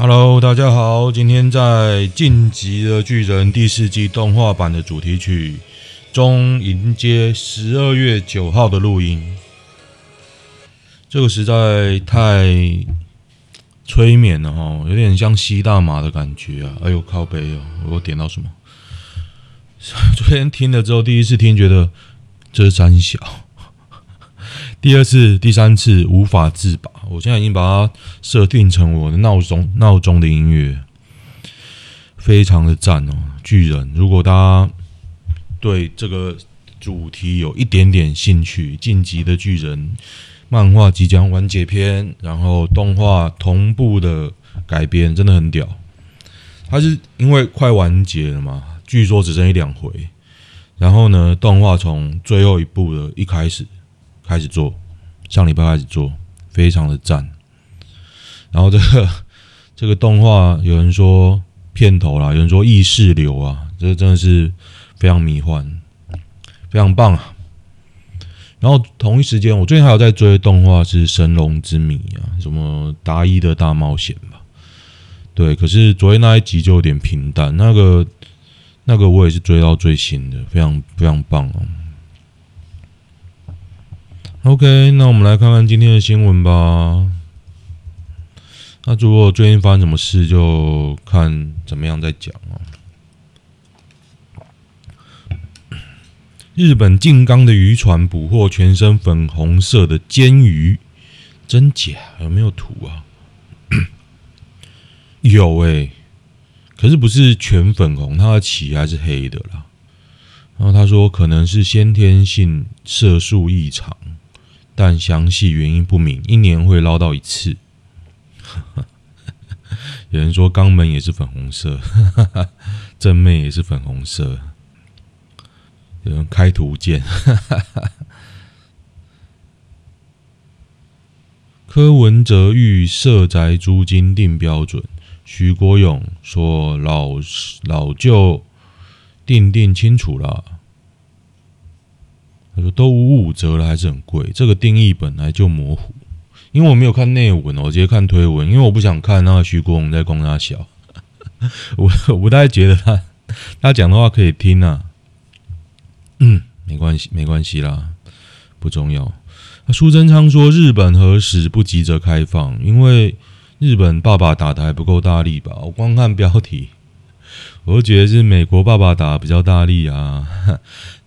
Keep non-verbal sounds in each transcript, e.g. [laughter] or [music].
Hello，大家好，今天在《晋级的巨人》第四季动画版的主题曲中迎接十二月九号的录音。这个实在太催眠了哈，有点像吸大麻的感觉啊！哎呦，靠背哦，我点到什么？[laughs] 昨天听了之后，第一次听觉得这是三小，第二次、第三次无法自拔。我现在已经把它设定成我的闹钟，闹钟的音乐，非常的赞哦！巨人，如果大家对这个主题有一点点兴趣，晋级的巨人。漫画即将完结篇，然后动画同步的改编，真的很屌。它是因为快完结了嘛，据说只剩一两回。然后呢，动画从最后一部的一开始开始做，上礼拜开始做，非常的赞。然后这个 [laughs] 这个动画有人说片头啦，有人说意识流啊，这真的是非常迷幻，非常棒啊！然后同一时间，我最近还有在追动画是《神龙之谜》啊，什么达伊的大冒险吧？对，可是昨天那一集就有点平淡。那个那个我也是追到最新的，非常非常棒哦。OK，那我们来看看今天的新闻吧。那如果最近发生什么事，就看怎么样再讲啊。日本静冈的渔船捕获全身粉红色的鰹鱼，真假？有没有图啊？[coughs] 有诶、可是不是全粉红，它的鳍还是黑的啦。然后他说可能是先天性色素异常，但详细原因不明，一年会捞到一次。[laughs] 有人说肛门也是粉红色，正面也是粉红色。有人开图鉴，柯文哲欲社宅租金定标准，徐国勇说老老旧定定清楚了。他说都五五折了，还是很贵。这个定义本来就模糊，因为我没有看内文，我直接看推文，因为我不想看那个徐国勇在供他小。[laughs] 我我不太觉得他他讲的话可以听啊。嗯，没关系，没关系啦，不重要。苏贞昌说，日本何时不急着开放，因为日本爸爸打的还不够大力吧？我光看标题，我就觉得是美国爸爸打比较大力啊。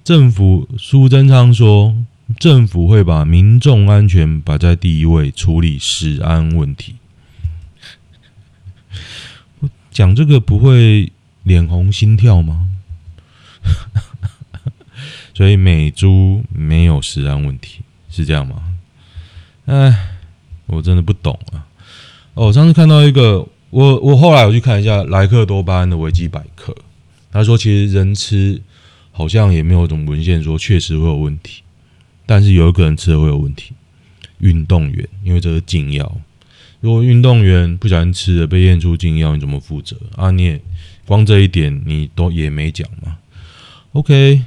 政府苏贞昌说，政府会把民众安全摆在第一位，处理食安问题。我讲这个不会脸红心跳吗？[laughs] 所以美猪没有食安问题，是这样吗？哎，我真的不懂啊！哦，我上次看到一个，我我后来我去看一下莱克多巴胺的维基百科，他说其实人吃好像也没有什么文献说确实会有问题，但是有一个人吃了会有问题，运动员，因为这是禁药。如果运动员不小心吃了被验出禁药，你怎么负责啊？你也光这一点你都也没讲嘛？OK。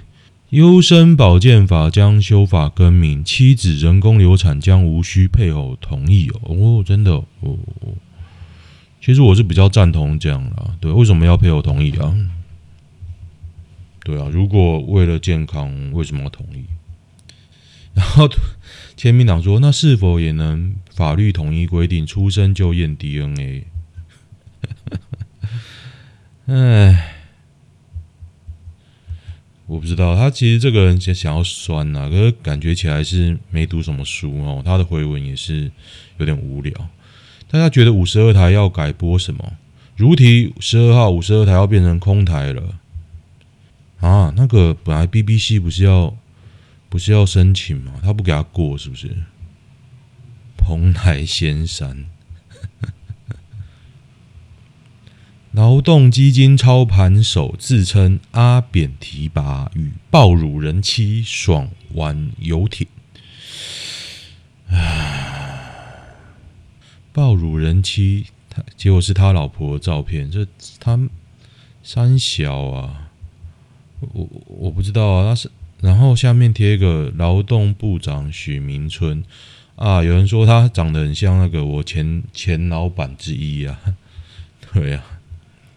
优生保健法将修法更名，妻子人工流产将无需配偶同意哦。哦，真的哦。其实我是比较赞同这样啦。对，为什么要配偶同意啊？对啊，如果为了健康，为什么要同意？[laughs] 然后，签名党说，那是否也能法律统一规定，出生就验 DNA？哎。[laughs] 我不知道他其实这个人想想要酸呐、啊，可是感觉起来是没读什么书哦。他的回文也是有点无聊。大家觉得五十二台要改播什么？如题十二号五十二台要变成空台了啊？那个本来 BBC 不是要不是要申请吗？他不给他过是不是？蓬莱仙山。[laughs] 劳动基金操盘手自称阿扁提拔，与爆乳人妻爽玩游艇。啊！爆乳人妻，他结果是他老婆的照片，这他三小啊，我我不知道啊，他是然后下面贴一个劳动部长许明春啊，有人说他长得很像那个我前前老板之一啊。[laughs] 对呀、啊，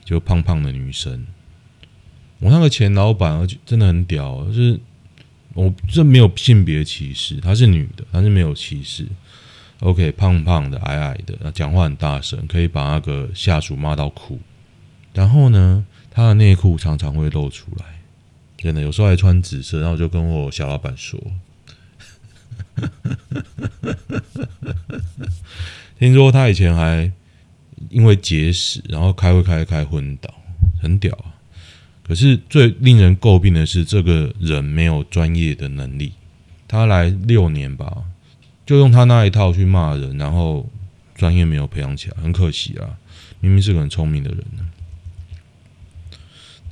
就胖胖的女生。我那个前老板真的很屌，就是我这没有性别歧视，她是女的，但是没有歧视。OK，胖胖的、矮矮的，那讲话很大声，可以把那个下属骂到哭。然后呢，她的内裤常常会露出来，真的有时候还穿紫色。然后就跟我小老板说，[laughs] 听说他以前还因为结石，然后开会开开昏倒，很屌啊。可是最令人诟病的是，这个人没有专业的能力。他来六年吧，就用他那一套去骂人，然后专业没有培养起来，很可惜啊！明明是个很聪明的人呢。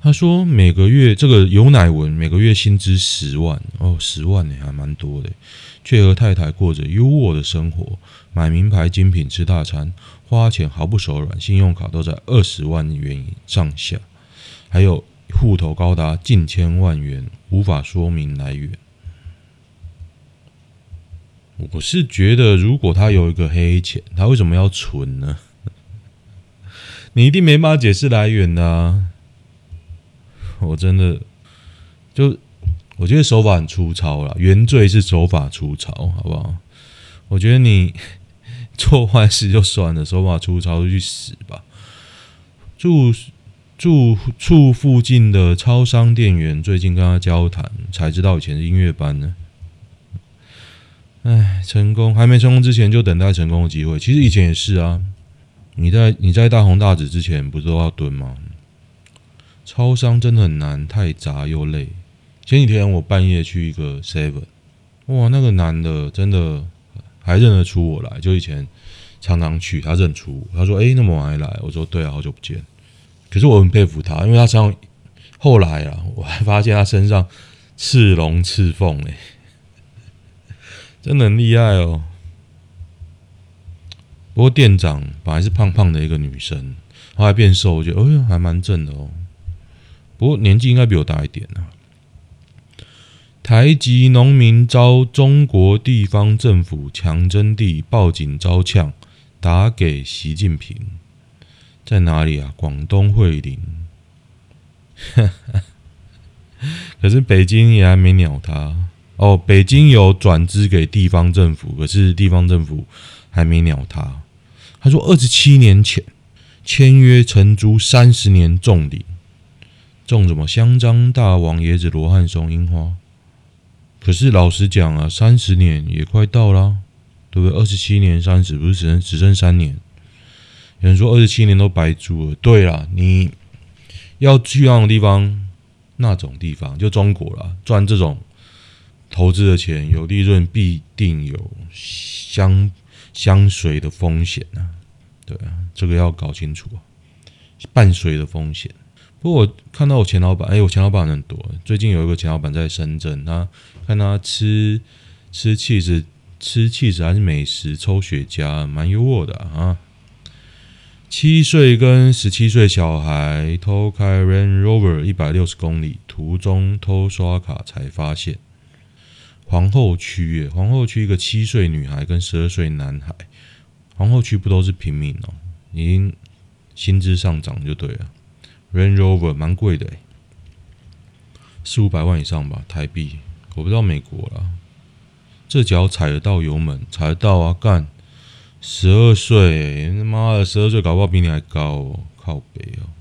他说每个月这个尤乃文每个月薪资十万哦，十万呢还蛮多的，却和太太过着优渥的生活，买名牌精品，吃大餐，花钱毫不手软，信用卡都在二十万元以上下，还有。户头高达近千万元，无法说明来源。我是觉得，如果他有一个黑钱，他为什么要存呢？[laughs] 你一定没办法解释来源的啊！我真的就我觉得手法很粗糙了，原罪是手法粗糙，好不好？我觉得你 [laughs] 做坏事就算了，手法粗糙就去死吧！住。住处附近的超商店员最近跟他交谈，才知道以前是音乐班呢。哎，成功还没成功之前就等待成功的机会。其实以前也是啊，你在你在大红大紫之前不是都要蹲吗？超商真的很难，太杂又累。前几天我半夜去一个 Seven，哇，那个男的真的还认得出我来，就以前常常去，他认出我，他说：“哎，那么晚还来？”我说：“对啊，好久不见。”可是我很佩服他，因为他身上后来啊，我还发现他身上刺龙刺凤哎，[laughs] 真的很厉害哦。不过店长本来是胖胖的一个女生，后来变瘦，我觉得哎呦还蛮正的哦。不过年纪应该比我大一点啊。台籍农民遭中国地方政府强征地，报警遭呛，打给习近平。在哪里啊？广东惠林，[laughs] 可是北京也还没鸟他哦。北京有转资给地方政府，可是地方政府还没鸟他。他说二十七年前签约承租三十年种林，种什么香樟、大王、椰子、罗汉松、樱花。可是老实讲啊，三十年也快到了，对不对？二十七年三十，不是只剩只剩三年？有人说二十七年都白租了。对啦，你要去那种地方，那种地方就中国啦，赚这种投资的钱有利润，必定有相相随的风险啊。对啊，这个要搞清楚啊，伴随的风险。不过我看到我前老板，哎，我前老板很多。最近有一个前老板在深圳，他看他吃吃气质，吃气质还是美食，抽雪茄，蛮优渥的啊。七岁跟十七岁小孩偷开 Range Rover 一百六十公里，途中偷刷卡才发现。皇后区耶，皇后区一个七岁女孩跟十二岁男孩，皇后区不都是平民哦？已经薪资上涨就对了。Range Rover 蛮贵的，四五百万以上吧，台币。我不知道美国啦，这脚踩得到油门，踩得到啊，干！十二岁，他妈的，十二岁搞不好比你还高哦，靠北哦。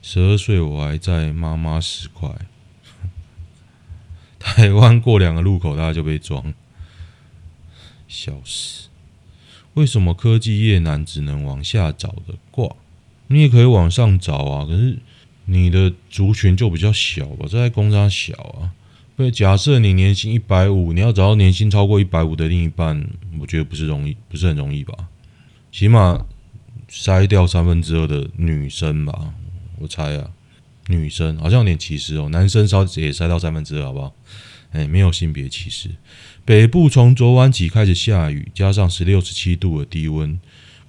十二岁我还在妈妈十块，台湾过两个路口大家就被撞，笑死！为什么科技业男只能往下找的挂？你也可以往上找啊，可是你的族群就比较小吧，这在工商小啊。对，假设你年薪一百五，你要找到年薪超过一百五的另一半，我觉得不是容易，不是很容易吧？起码筛掉三分之二的女生吧，我猜啊，女生好像有点歧视哦，男生稍也筛到三分之二，好不好？哎，没有性别歧视。北部从昨晚起开始下雨，加上十六、十七度的低温，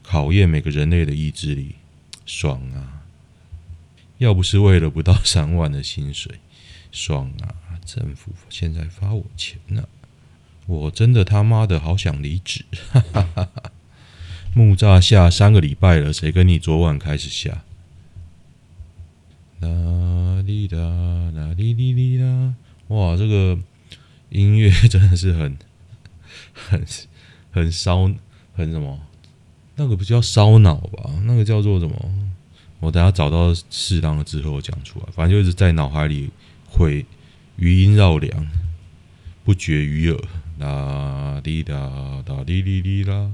考验每个人类的意志力，爽啊！要不是为了不到三万的薪水，爽啊！政府现在发我钱呢，我真的他妈的好想离职。[laughs] 木栅下三个礼拜了，谁跟你昨晚开始下？啦哩啦啦哩哩哩啦！哇，这个音乐真的是很很很烧，很什么？那个不叫烧脑吧？那个叫做什么？我等下找到适当的之后讲出来。反正就是在脑海里会余音绕梁，不绝于耳。啦滴啦啦哩哩哩啦！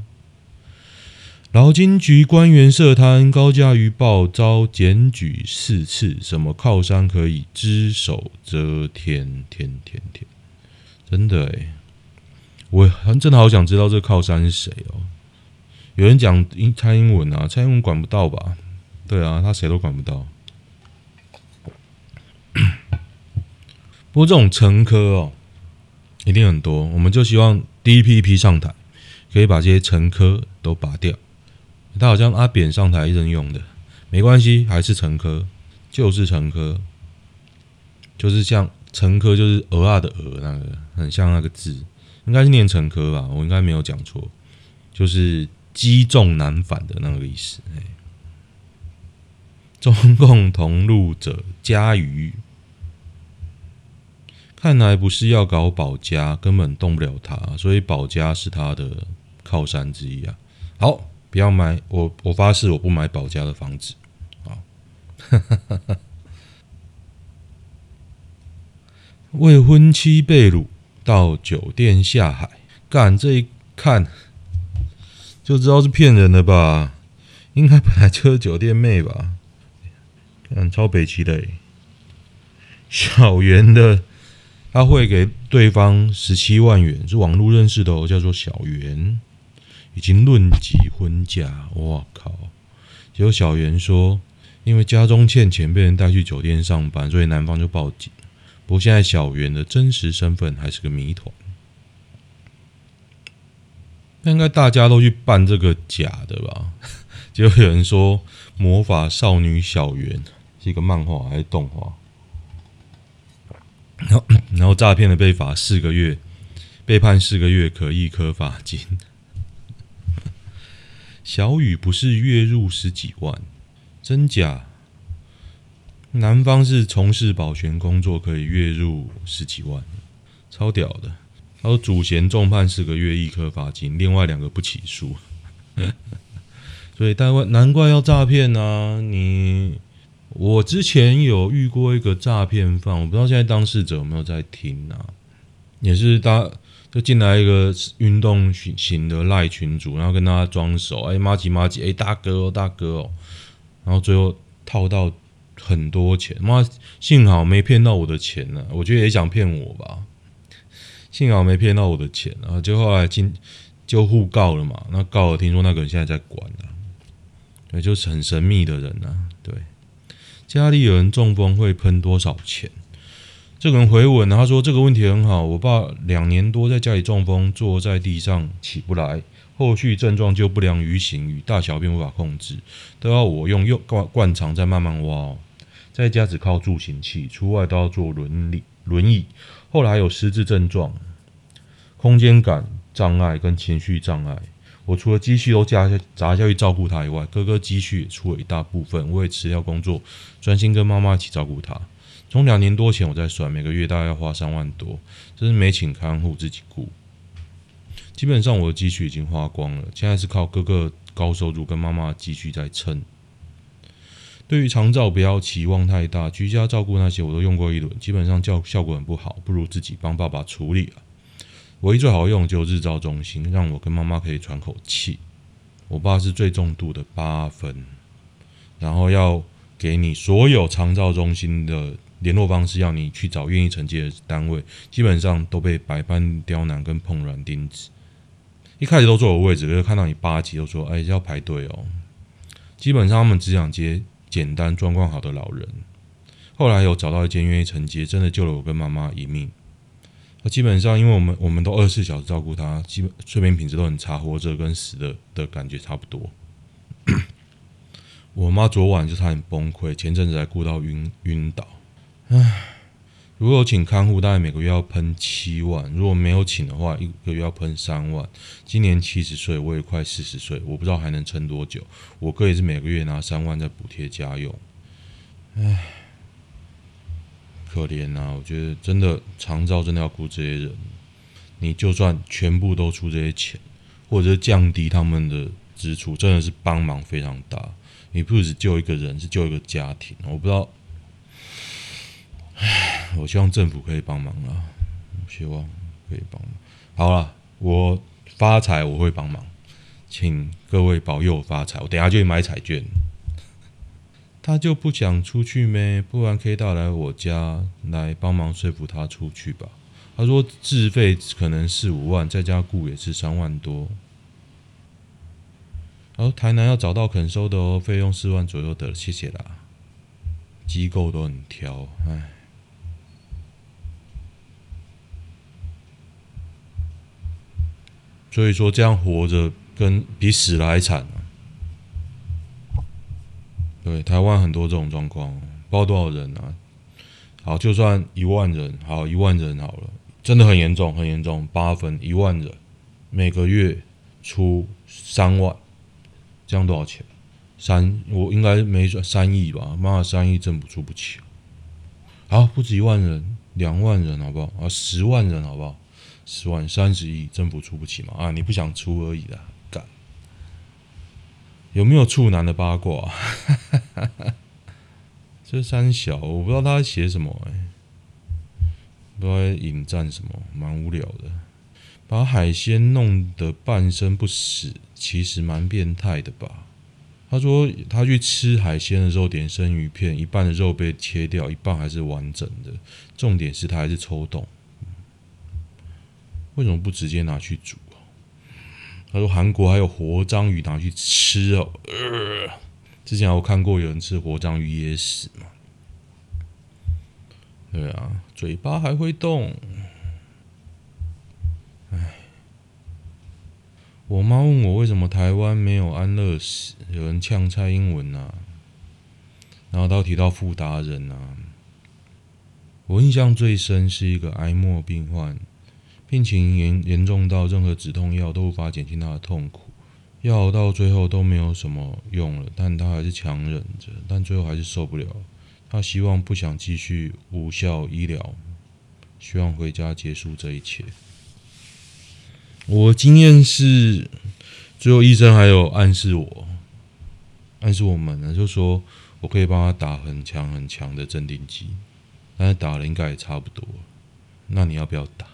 劳金局官员涉贪，高价鱼报遭检举四次。什么靠山可以只手遮天？天天天！真的哎，我真的好想知道这靠山是谁哦。有人讲英蔡英文啊，蔡英文管不到吧？对啊，他谁都管不到。不过这种陈科哦，一定很多。我们就希望第一批一批上台，可以把这些陈科都拔掉。他好像阿扁上台一人用的，没关系，还是陈科，就是陈科，就是像陈科，就是鹅啊的鹅那个，很像那个字，应该是念陈科吧？我应该没有讲错，就是。积重难返的那个意思。中共同路者加鱼，看来不是要搞保家，根本动不了他，所以保家是他的靠山之一啊。好，不要买我，我发誓我不买保家的房子。啊，[laughs] 未婚妻被掳到酒店下海，干这一看。就知道是骗人的吧？应该本来就是酒店妹吧？看超北齐的小圆的，他会给对方十七万元，是网络认识的哦，叫做小圆，已经论及婚嫁。我靠！结果小圆说，因为家中欠钱，被人带去酒店上班，所以男方就报警。不过现在小圆的真实身份还是个谜团。应该大家都去办这个假的吧？[laughs] 结果有人说《魔法少女小圆》是一个漫画还是动画？然后，然后诈骗的被罚四个月，被判四个月可易科罚金。[laughs] 小雨不是月入十几万，真假？男方是从事保全工作，可以月入十几万，超屌的。他说主嫌重判四个月，一颗罚金，另外两个不起诉。[laughs] 所以难怪难怪要诈骗呢！你我之前有遇过一个诈骗犯，我不知道现在当事者有没有在听啊？也是他就进来一个运动型的赖群主，然后跟他装熟，哎麻吉麻吉，哎大哥哦大哥哦，然后最后套到很多钱，妈幸好没骗到我的钱呢、我觉得也想骗我吧。幸好没骗到我的钱，然后就后来进就互告了嘛。那告了，听说那个人现在在管了，对，就是很神秘的人呐。对，家里有人中风会喷多少钱？这个人回文，他说这个问题很好。我爸两年多在家里中风，坐在地上起不来，后续症状就不良于行，与大小便无法控制，都要我用用灌灌肠再慢慢挖。在家只靠助行器，出外都要坐轮椅轮椅。后来有失智症状、空间感障碍跟情绪障碍。我除了积蓄都加下砸下去照顾他以外，哥哥积蓄也出了一大部分。我也辞掉工作，专心跟妈妈一起照顾他。从两年多前我在算，每个月大概要花三万多，这是没请看护自己顾。基本上我的积蓄已经花光了，现在是靠哥哥高收入跟妈妈的积蓄在撑。对于长照不要期望太大，居家照顾那些我都用过一轮，基本上效效果很不好，不如自己帮爸爸处理了。唯一最好用就日照中心，让我跟妈妈可以喘口气。我爸是最重度的八分，然后要给你所有长照中心的联络方式，要你去找愿意承接的单位，基本上都被百般刁难跟碰软钉子。一开始都坐我位置，可是看到你八级都说：“哎，要排队哦。”基本上他们只想接。简单状况好的老人，后来有找到一间愿意承接，真的救了我跟妈妈一命。那基本上，因为我们我们都二十四小时照顾他，基本睡眠品质都很差，活着跟死的的感觉差不多。[coughs] 我妈昨晚就差点崩溃，前阵子还顾到晕晕倒。唉，如果有请看护，大概每个月要喷七万；如果没有请的话，一个月要喷三万。今年七十岁，我也快四十岁，我不知道还能撑多久。我哥也是每个月拿三万在补贴家用，唉，可怜呐！我觉得真的长照真的要顾这些人。你就算全部都出这些钱，或者是降低他们的支出，真的是帮忙非常大。你不只救一个人，是救一个家庭。我不知道。唉，我希望政府可以帮忙啊！希望可以帮忙。好了，我发财我会帮忙，请各位保佑我发财。我等下就去买彩券。他就不想出去咩？不然可以带来我家来帮忙说服他出去吧。他说自费可能四五万，在家雇也是三万多。然后台南要找到肯收的哦，费用四万左右的，谢谢啦。机构都很挑，唉。所以说，这样活着跟比死了还惨！对，台湾很多这种状况，不知道多少人啊。好，就算一万人，好，一万人好了，真的很严重，很严重。八分一万人，每个月出三万，这样多少钱？三，我应该没算三亿吧？妈的，三亿政府出不起。好，不止一万人，两万人好不好？啊，十万人好不好？十万三十亿，政府出不起嘛？啊，你不想出而已啦，有没有处男的八卦？[laughs] 这三小我不知道他在写什么哎、不知道在引战什么，蛮无聊的。把海鲜弄得半生不死，其实蛮变态的吧？他说他去吃海鲜的时候点生鱼片，一半的肉被切掉，一半还是完整的。重点是他还是抽动。为什么不直接拿去煮？他说韩国还有活章鱼拿去吃哦。呃，之前我看过有人吃活章鱼噎死嘛。对啊，嘴巴还会动。哎，我妈问我为什么台湾没有安乐死，有人呛蔡英文啊，然后到提到富达人啊。我印象最深是一个癌末病患。病情严严重到任何止痛药都无法减轻他的痛苦，药到最后都没有什么用了，但他还是强忍着，但最后还是受不了。他希望不想继续无效医疗，希望回家结束这一切。我经验是，最后医生还有暗示我，暗示我们呢，就说我可以帮他打很强很强的镇定剂，但是打了应该也差不多。那你要不要打？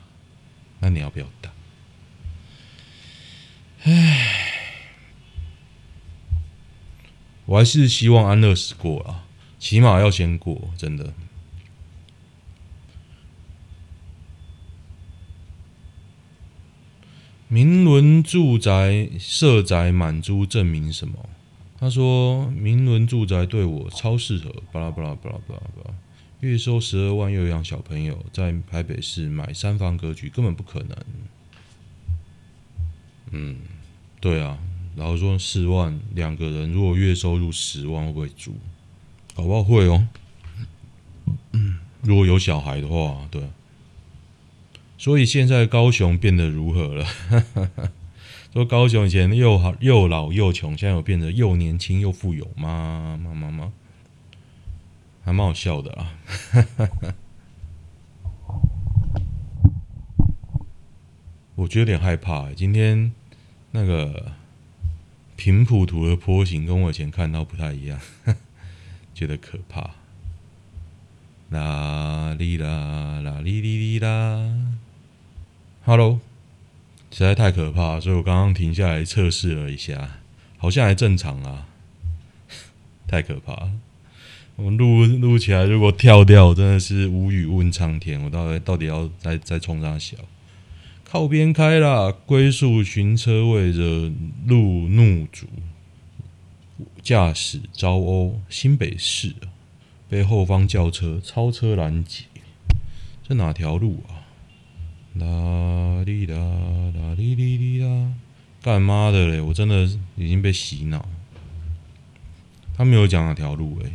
那你要不要打？唉，我还是希望安乐死过啊，起码要先过，真的。明伦住宅社宅满租证明什么？他说明伦住宅对我超适合，巴拉巴拉巴拉巴拉巴拉。月收十二万又养小朋友，在台北市买三房格局根本不可能。嗯，对啊，然后说四万两个人，如果月收入十万会不会租？搞不好会哦。如果有小孩的话，对。所以现在高雄变得如何了？[laughs] 说高雄以前又好又老又穷，现在有变得又年轻又富有吗？妈妈妈。还蛮好笑的啊，[laughs] 我觉得有点害怕。今天那个平谱图的波形跟我以前看到不太一样，觉得可怕。啦哩啦啦哩哩哩啦，Hello，实在太可怕，所以我刚刚停下来测试了一下，好像还正常啊，太可怕了。我录录起来，如果跳掉，真的是无语问苍天。我到底到底要再再冲上小？靠边开啦，龟速寻车位惹路怒主，驾驶遭殴，新北市被后方轿车超车拦截，这哪条路啊？啦哩啦啦哩哩哩啦，干妈的嘞！我真的已经被洗脑。他没有讲哪条路诶、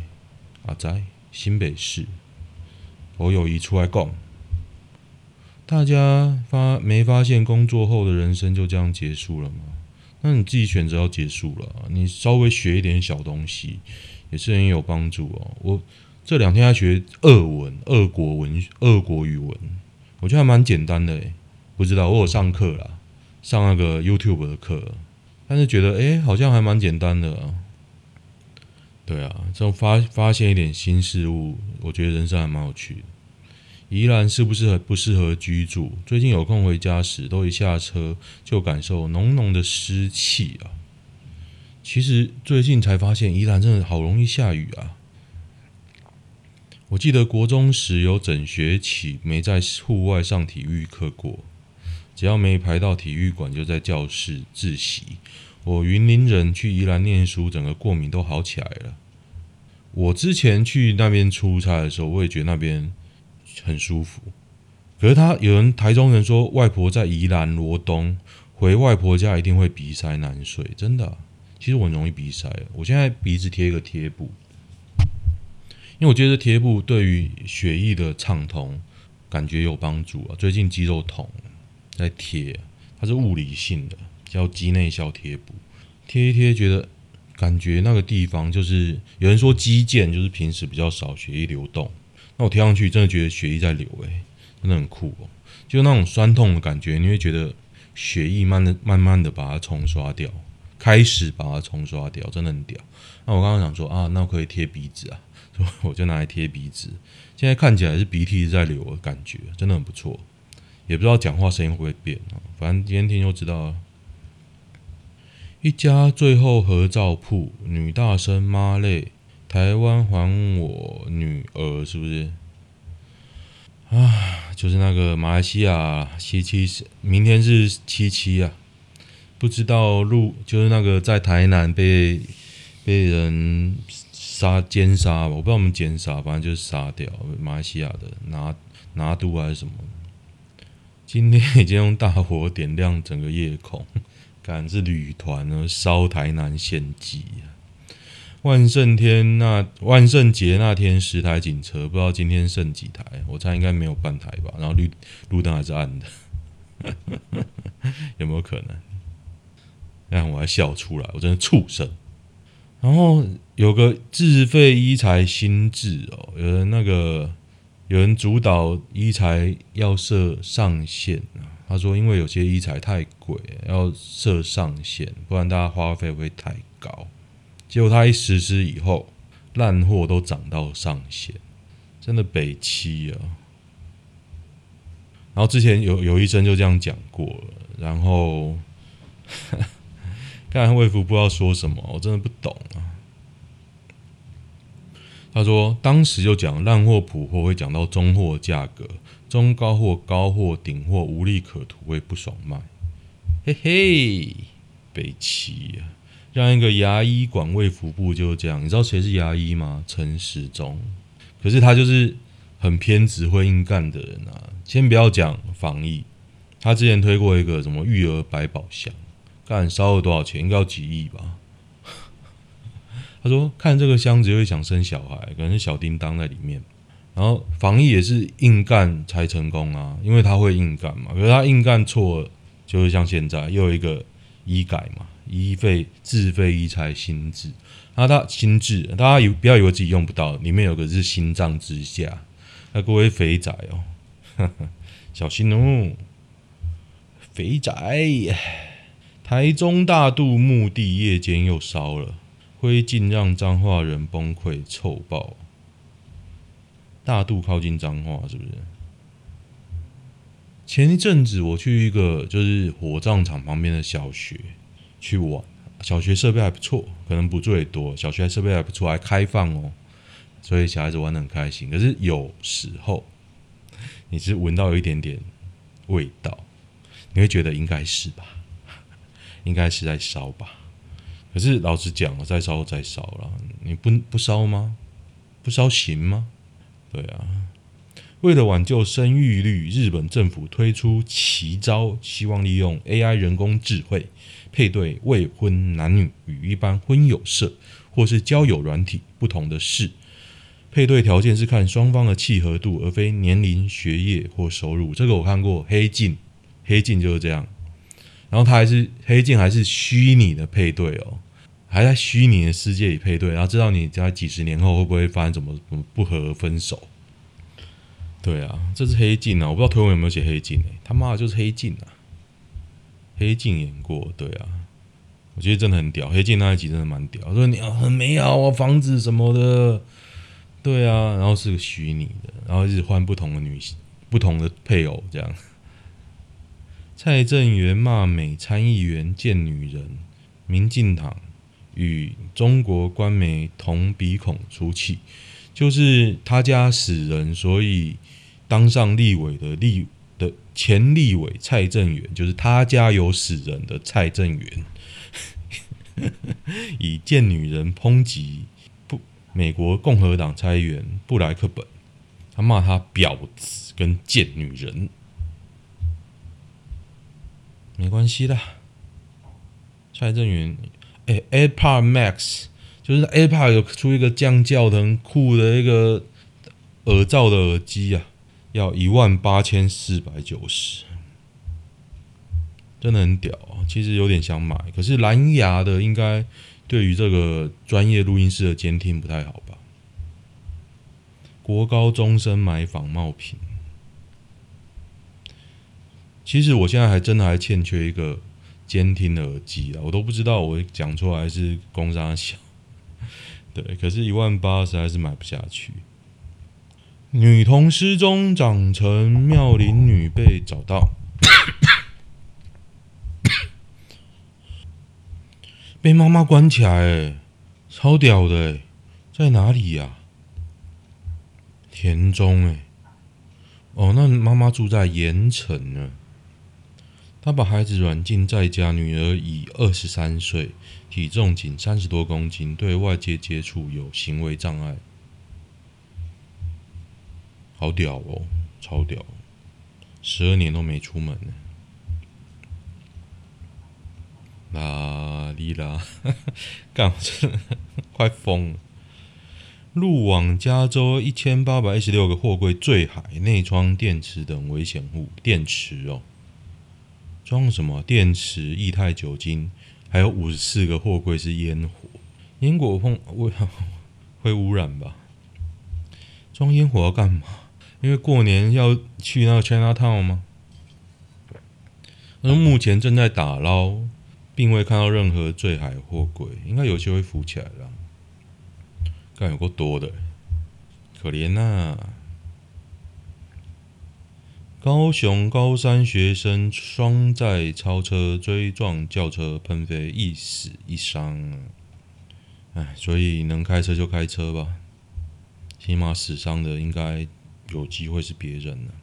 阿在新北市我友宜出来讲，大家发没发现工作后的人生就这样结束了吗？那你自己选择要结束了，你稍微学一点小东西也是很有帮助哦。我这两天在学俄文、俄国文、俄国语文，我觉得还蛮简单的诶。不知道我有上课啦，上那个 YouTube 的课，但是觉得诶好像还蛮简单的啊。对啊，这种发发现一点新事物，我觉得人生还蛮有趣的。宜兰适不适合不适合居住？最近有空回家时，都一下车就感受浓浓的湿气啊。其实最近才发现，宜兰真的好容易下雨啊。我记得国中时有整学期没在户外上体育课过，只要没排到体育馆，就在教室自习。我云林人去宜兰念书，整个过敏都好起来了。我之前去那边出差的时候，我也觉得那边。很舒服，可是他有人台中人说，外婆在宜兰罗东，回外婆家一定会鼻塞难睡，真的。其实我很容易鼻塞，我现在鼻子贴一个贴布，因为我觉得贴布对于血液的畅通感觉有帮助啊。最近肌肉痛在贴，它是物理性的，叫肌内效贴布，贴一贴觉得感觉那个地方就是有人说肌腱就是平时比较少血液流动。那我贴上去，真的觉得血液在流，诶，真的很酷哦。就那种酸痛的感觉，你会觉得血液慢的、慢慢的把它冲刷掉，开始把它冲刷掉，真的很屌。那我刚刚想说啊，那我可以贴鼻子啊，所以我就拿来贴鼻子。现在看起来是鼻涕在流的感觉，真的很不错。也不知道讲话声音会不会变啊，反正今天听就知道了。一家最后合照铺，女大生妈累。台湾还我女儿，是不是？啊，就是那个马来西亚七七，明天是七七啊，不知道路就是那个在台南被被人杀奸杀吧，我不知道我们奸杀，反正就是杀掉马来西亚的拿拿督还是什么。今天已经用大火点亮整个夜空，赶是旅团呢烧台南献祭啊。万圣天那万圣节那天十台警车，不知道今天剩几台？我猜应该没有半台吧。然后绿路灯还是暗的，有没有可能？让我还笑出来，我真的畜生。然后有个自费医材新制哦，有人那个有人主导医材要设上限，他说因为有些医材太贵，要设上限，不然大家花费会太高。结果他一实施以后，烂货都涨到上限，真的北七啊！然后之前有有医生就这样讲过了，然后 [laughs] 刚才卫福不知道说什么，我真的不懂啊。他说当时就讲烂货普货会讲到中货价格，中高货、高货、顶货无利可图，会不爽卖。嘿嘿，北齐啊！让一个牙医管卫福部就这样，你知道谁是牙医吗？陈时中，可是他就是很偏执、会硬干的人啊。先不要讲防疫，他之前推过一个什么育儿百宝箱，干烧了多少钱？应该要几亿吧？[laughs] 他说看这个箱子就会想生小孩，可能是小叮当在里面。然后防疫也是硬干才成功啊，因为他会硬干嘛。可是他硬干错，就是像现在又一个医改嘛。医费自费医材新制，那他新制，大家以不要以为自己用不到，里面有个是心脏支架，那各位肥仔哦，呵 [laughs] 呵小心哦，肥仔，台中大肚墓地夜间又烧了，灰烬让彰化人崩溃臭爆，大肚靠近彰化是不是？前一阵子我去一个就是火葬场旁边的小学。去玩，小学设备还不错，可能补助也多。小学设备还不错，还开放哦，所以小孩子玩得很开心。可是有时候，你是闻到有一点点味道，你会觉得应该是吧？应该是在烧吧？可是老实讲，再烧再烧了，你不不烧吗？不烧行吗？对啊，为了挽救生育率，日本政府推出奇招，希望利用 AI 人工智慧。配对未婚男女与一般婚友社或是交友软体不同的是，配对条件是看双方的契合度，而非年龄、学业或收入。这个我看过，黑镜，黑镜就是这样。然后他还是黑镜，还是虚拟的配对哦，还在虚拟的世界里配对，然后知道你在几十年后会不会发生怎么不和分手。对啊，这是黑镜啊，我不知道推文有没有写黑镜诶、他妈的就是黑镜啊，黑镜演过，对啊，我觉得真的很屌，黑镜那一集真的蛮屌，说你要很美好啊，房子什么的。对啊，然后是个虚拟的，然后一直换不同的女性、不同的配偶，这样。蔡正元骂美参议员贱女人，民进党与中国官媒同鼻孔出气，就是他家死人，所以当上立委的立的前立委蔡正元，就是他家有死人的蔡正元，[laughs] 以贱女人抨击不。美国共和党参议员布莱克本，他骂他婊子跟贱女人，没关系啦。蔡正元，哎，AirPod Max 就是 AirPod 有出一个降噪的很酷的一个耳罩的耳机啊，要一万八千四百九十，真的很屌啊。其实有点想买，可是蓝牙的应该。对于这个专业录音室的监听不太好吧？国高中生买仿冒品，其实我现在还真的还欠缺一个监听的耳机啊，我都不知道我讲出来是公三小，[laughs] 对，可是一万八实在是买不下去。女童失踪，长成妙龄女被找到。[coughs] 被妈妈关起来，哎，超屌的，哎，在哪里呀？田中，哎，哦，那妈妈住在盐城呢。他把孩子软禁在家，女儿已二十三岁，体重仅三十多公斤，对外界接触有行为障碍。好屌哦，超屌，十二年都没出门呢。啦哩啦，[laughs] 干，真的快疯了！路往加州一千八百一十六个货柜坠海，内装电池等危险物。电池哦，装什么？电池、液态酒精，还有五十四个货柜是烟火。烟火碰会会污染吧？装烟火要干嘛？因为过年要去那个 Chinatown 吗？而目前正在打捞。并未看到任何坠海货柜，应该有机会浮起来了。干有够多的，可怜呐、啊！高雄高三学生双载超车追撞轿车喷飞，一死一伤。哎，所以能开车就开车吧，起码死伤的应该有机会是别人了。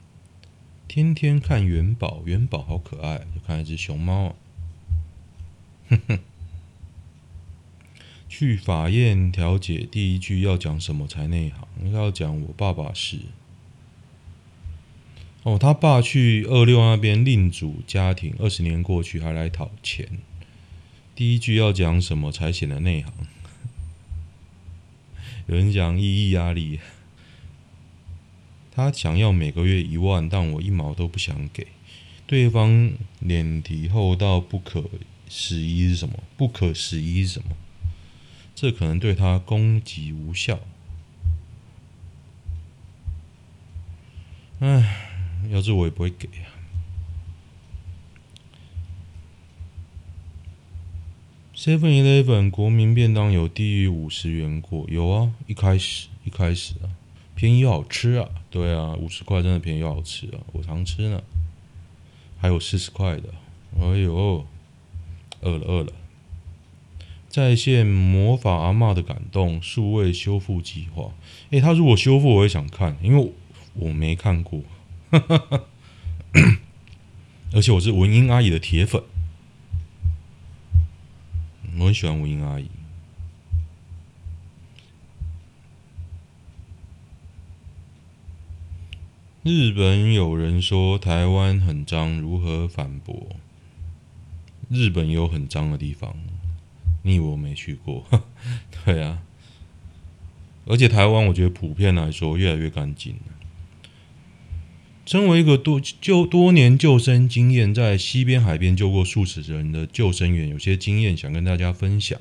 天天看元宝，元宝好可爱，就看一只熊猫。哼哼，去法院调解，第一句要讲什么才内行？要讲我爸爸是。哦，他爸去二六那边另组家庭，二十年过去还来讨钱。第一句要讲什么才显得内行？有人讲意义压力，他想要每个月一万，但我一毛都不想给。对方脸皮厚到不可。思议是什么？不可思议是什么？这可能对他攻击无效。唉，要是我也不会给啊。Seven Eleven 国民便当有低于五十元过？有啊，一开始一开始啊，便宜又好吃啊。对啊，五十块真的便宜又好吃啊，我常吃呢。还有四十块的，哎呦。饿了饿了，在线魔法阿嬷的感动数位修复计划。诶，他如果修复，我也想看，因为我，我没看过，[laughs] 而且我是文英阿姨的铁粉，我很喜欢文英阿姨。日本有人说台湾很脏，如何反驳？日本有很脏的地方，你以为我没去过？[laughs] 对啊，而且台湾我觉得普遍来说越来越干净。身为一个多就多年救生经验，在西边海边救过数十人的救生员，有些经验想跟大家分享。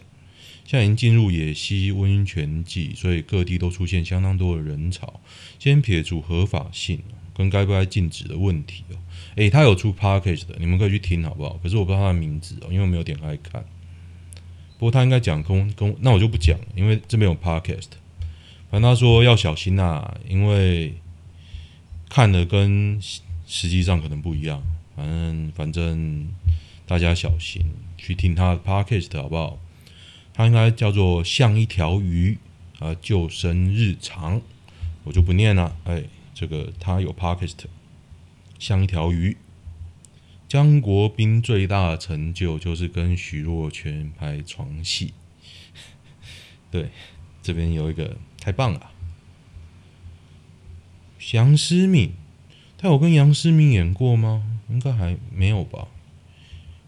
现在已经进入野溪温泉季，所以各地都出现相当多的人潮。先撇除合法性跟该不该禁止的问题哦。诶，他有出 Podcast 的，你们可以去听好不好？可是我不知道他的名字哦，因为我没有点开看。不过他应该讲公公，那我就不讲了，因为这边有 Podcast。反正他说要小心呐、啊，因为。看的跟实际上可能不一样，反正反正大家小心，去听他的 podcast 好不好？他应该叫做像一条鱼啊，救生日常，我就不念了。哎，这个他有 podcast，像一条鱼。江国斌最大的成就就是跟徐若瑄拍床戏，[laughs] 对，这边有一个太棒了。杨思敏，他有跟杨思敏演过吗？应该还没有吧。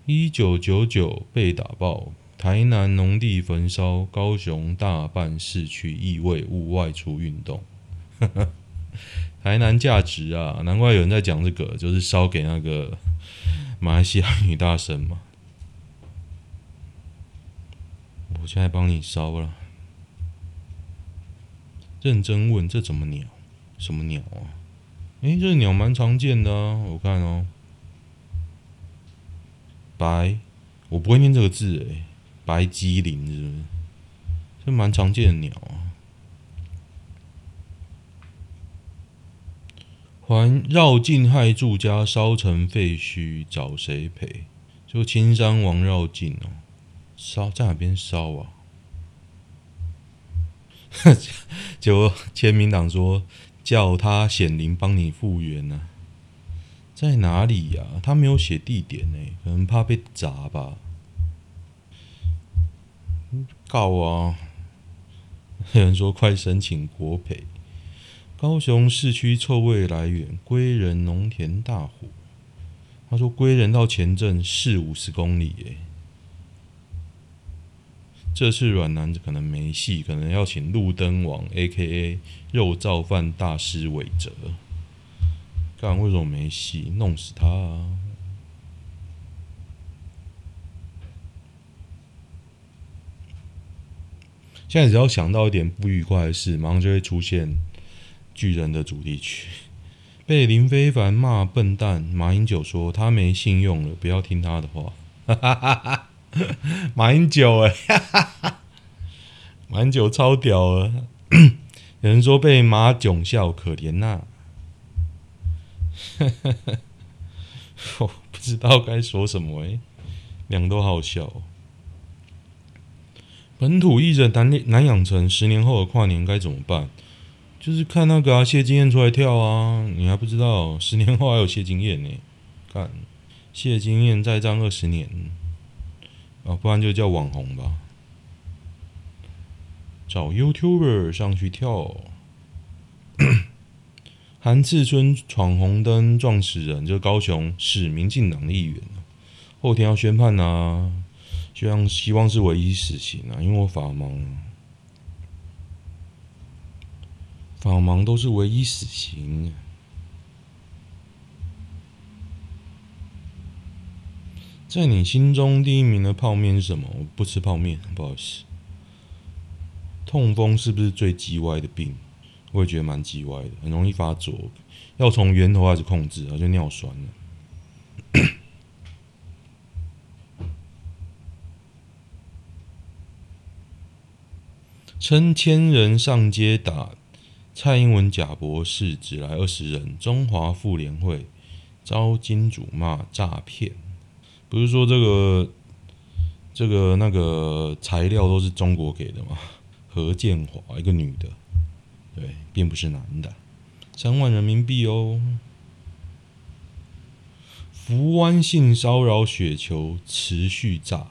一九九九被打爆，台南农地焚烧，高雄大半市区异味，勿外出运动。[laughs] 台南价值啊，难怪有人在讲这个，就是烧给那个马来西亚女大神嘛。我现在帮你烧了。认真问，这怎么鸟？什么鸟啊？诶，这个鸟蛮常见的啊，我看哦。白，我不会念这个字诶，白鸡林是不是？这蛮常见的鸟啊。环绕境害住家烧成废墟，找谁赔？就青山王绕境哦，烧在哪边烧啊？[laughs] 结果签名党说。叫他显灵帮你复原呢、啊，在哪里呀、啊？他没有写地点呢，可能怕被砸吧。告啊！[laughs] 有人说快申请国赔。高雄市区臭味来源：归仁农田大火。他说归仁到前镇四五十公里耶。这次阮男可能没戏，可能要请路灯王 （A.K.A. 肉燥饭大师）韦哲。干，为什么没戏？弄死他啊！现在只要想到一点不愉快的事，马上就会出现巨人的主题曲。被林非凡骂笨蛋，马英九说他没信用了，不要听他的话。马英九哎，马英九超屌了。[clears throat] 有人说被马囧笑可怜呐，[laughs] 我不知道该说什么哎，两都好笑。本土艺人难难养成，十年后的跨年该怎么办？就是看那个啊，谢金燕出来跳啊，你还不知道？十年后还有谢金燕呢，看谢金燕再战二十年。啊，不然就叫网红吧。找 YouTuber 上去跳。韩志春闯红灯撞死人，就高雄市民进党的议员。后天要宣判啊，希望希望是唯一死刑啊，因为我法盲。法盲都是唯一死刑。在你心中第一名的泡面是什么？我不吃泡面，不好意思。痛风是不是最鸡歪的病？我也觉得蛮鸡歪的，很容易发作，要从源头开始控制，就尿酸了。[coughs] 称千人上街打蔡英文假博士，只来二十人。中华妇联会遭金主骂诈骗。不是说这个、这个、那个材料都是中国给的吗？[laughs] 何建华，一个女的，对，并不是男的，三万人民币哦。福湾性骚扰雪球持续炸，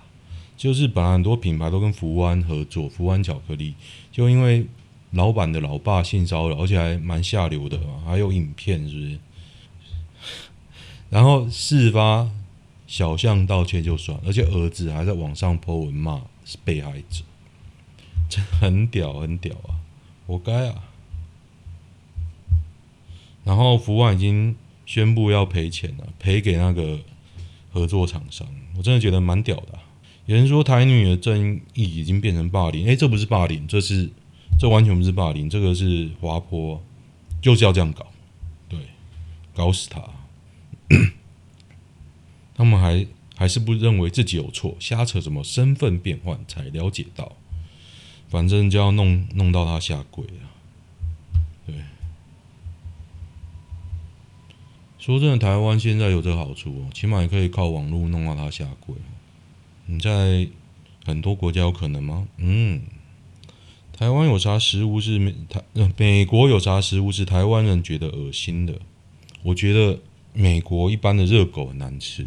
就是本来很多品牌都跟福湾合作，福湾巧克力，就因为老板的老爸性骚扰，而且还蛮下流的嘛，还有影片，是不是？[laughs] 然后事发。小象道歉就算，而且儿子还在网上泼文骂是被害者，这很屌很屌啊！活该啊！然后福万已经宣布要赔钱了，赔给那个合作厂商。我真的觉得蛮屌的。有人说台女的正义已经变成霸凌，诶，这不是霸凌，这是这完全不是霸凌，这个是滑坡，就是要这样搞，对，搞死他。他们还还是不认为自己有错，瞎扯什么身份变换，才了解到，反正就要弄弄到他下跪啊！对，说真的，台湾现在有这个好处哦，起码也可以靠网络弄到他下跪。你在很多国家有可能吗？嗯，台湾有啥食物是美台美国有啥食物是台湾人觉得恶心的？我觉得美国一般的热狗很难吃。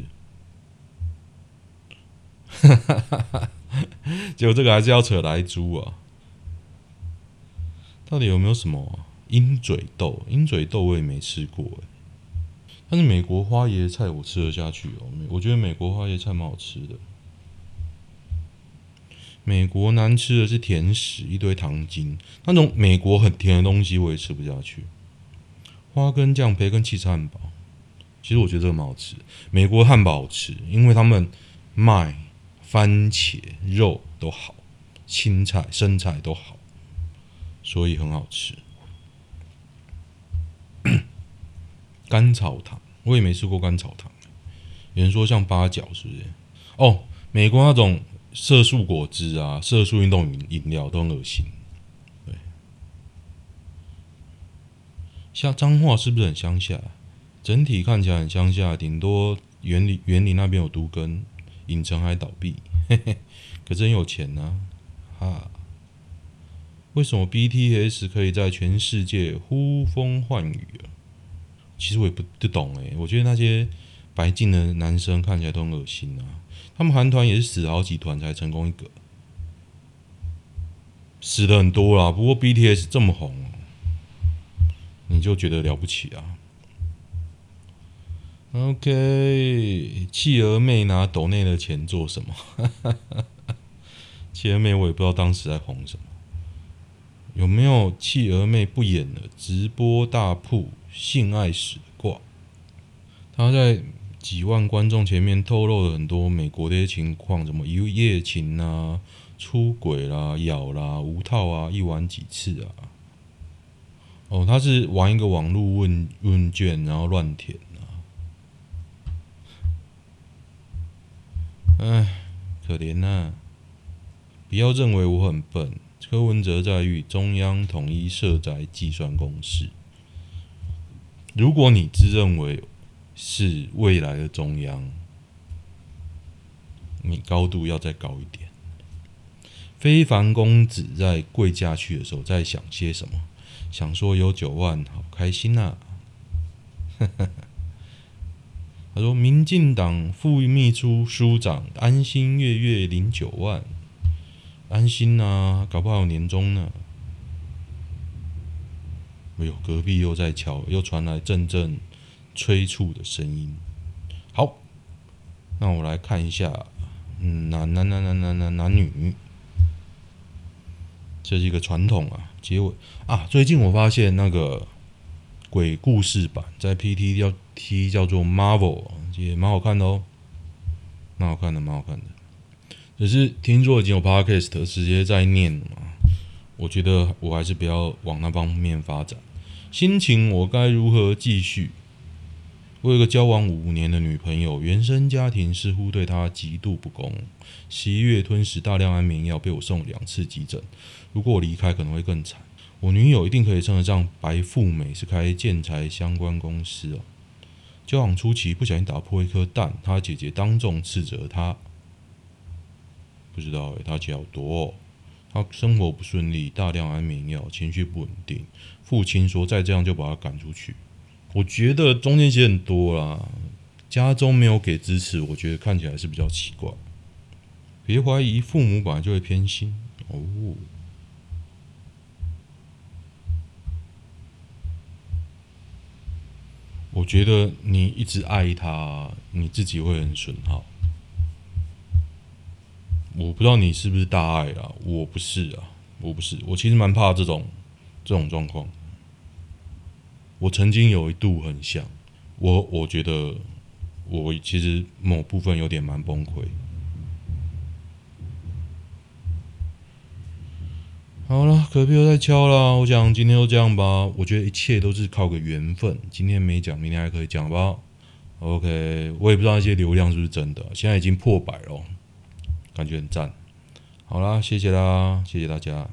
哈哈哈哈结果这个还是要扯来猪啊！到底有没有什么鹰嘴豆？鹰嘴豆我也没吃过哎。但是美国花椰菜我吃得下去哦，我觉得美国花椰菜蛮好吃的。美国难吃的是甜食，一堆糖精，那种美国很甜的东西我也吃不下去。花根酱、培根、汽车汉堡，其实我觉得这个蛮好吃。美国汉堡好吃，因为他们卖。番茄肉都好，青菜生菜都好，所以很好吃。甘草糖我也没吃过甘草糖，有人说像八角是不是？哦，美国那种色素果汁啊，色素运动饮饮料都很恶心。对，像彰化是不是很乡下？整体看起来很乡下，顶多园林园林那边有都更。影城还倒闭，嘿嘿，可真有钱呢，哈，为什么 BTS 可以在全世界呼风唤雨啊？其实我也不不懂诶，我觉得那些白净的男生看起来都很恶心啊。他们韩团也是死了好几团才成功一个，死的很多啦。不过 BTS 这么红，你就觉得了不起啊？OK，企鹅妹拿抖内的钱做什么？[laughs] 企鹅妹我也不知道当时在红什么。有没有企鹅妹不演了？直播大铺性爱史挂。他在几万观众前面透露了很多美国的一些情况，什么一夜情啊、出轨啦、咬啦、无套啊，一晚几次啊？哦，他是玩一个网络问问卷，然后乱填。唉，可怜呐、啊！不要认为我很笨。柯文哲在与中央统一设宅计算公式。如果你自认为是未来的中央，你高度要再高一点。非凡公子在贵驾去的时候在想些什么？想说有九万，好开心呐、啊！说：“民进党副秘书书长安心月月领九万，安心呐、啊，搞不好年终呢。”哎呦，隔壁又在敲，又传来阵阵催促的声音。好，那我来看一下，嗯，男男男男男男男女，这是一个传统啊。结尾啊，最近我发现那个。鬼故事版在 PT 要 T 叫做 Marvel，也蛮好看的哦，蛮好看的，蛮好看的。只是听说已经有 Podcast 直接在念了嘛，我觉得我还是不要往那方面发展。心情我该如何继续？我有个交往五年的女朋友，原生家庭似乎对她极度不公。十一月吞食大量安眠药，被我送两次急诊。如果我离开，可能会更惨。我女友一定可以称得上白富美，是开建材相关公司哦。交往初期不小心打破一颗蛋，他姐姐当众斥责他。不知道诶，他姐好多哦。他生活不顺利，大量安眠药，情绪不稳定。父亲说再这样就把他赶出去。我觉得中间写很多啦，家中没有给支持，我觉得看起来是比较奇怪。别怀疑，父母本来就会偏心哦。我觉得你一直爱他，你自己会很损耗。我不知道你是不是大爱啊？我不是啊，我不是。我其实蛮怕这种这种状况。我曾经有一度很想，我我觉得我其实某部分有点蛮崩溃。好了，隔壁又在敲了。我想今天就这样吧。我觉得一切都是靠个缘分。今天没讲，明天还可以讲吧。OK，我也不知道那些流量是不是真的。现在已经破百了，感觉很赞。好啦，谢谢啦，谢谢大家。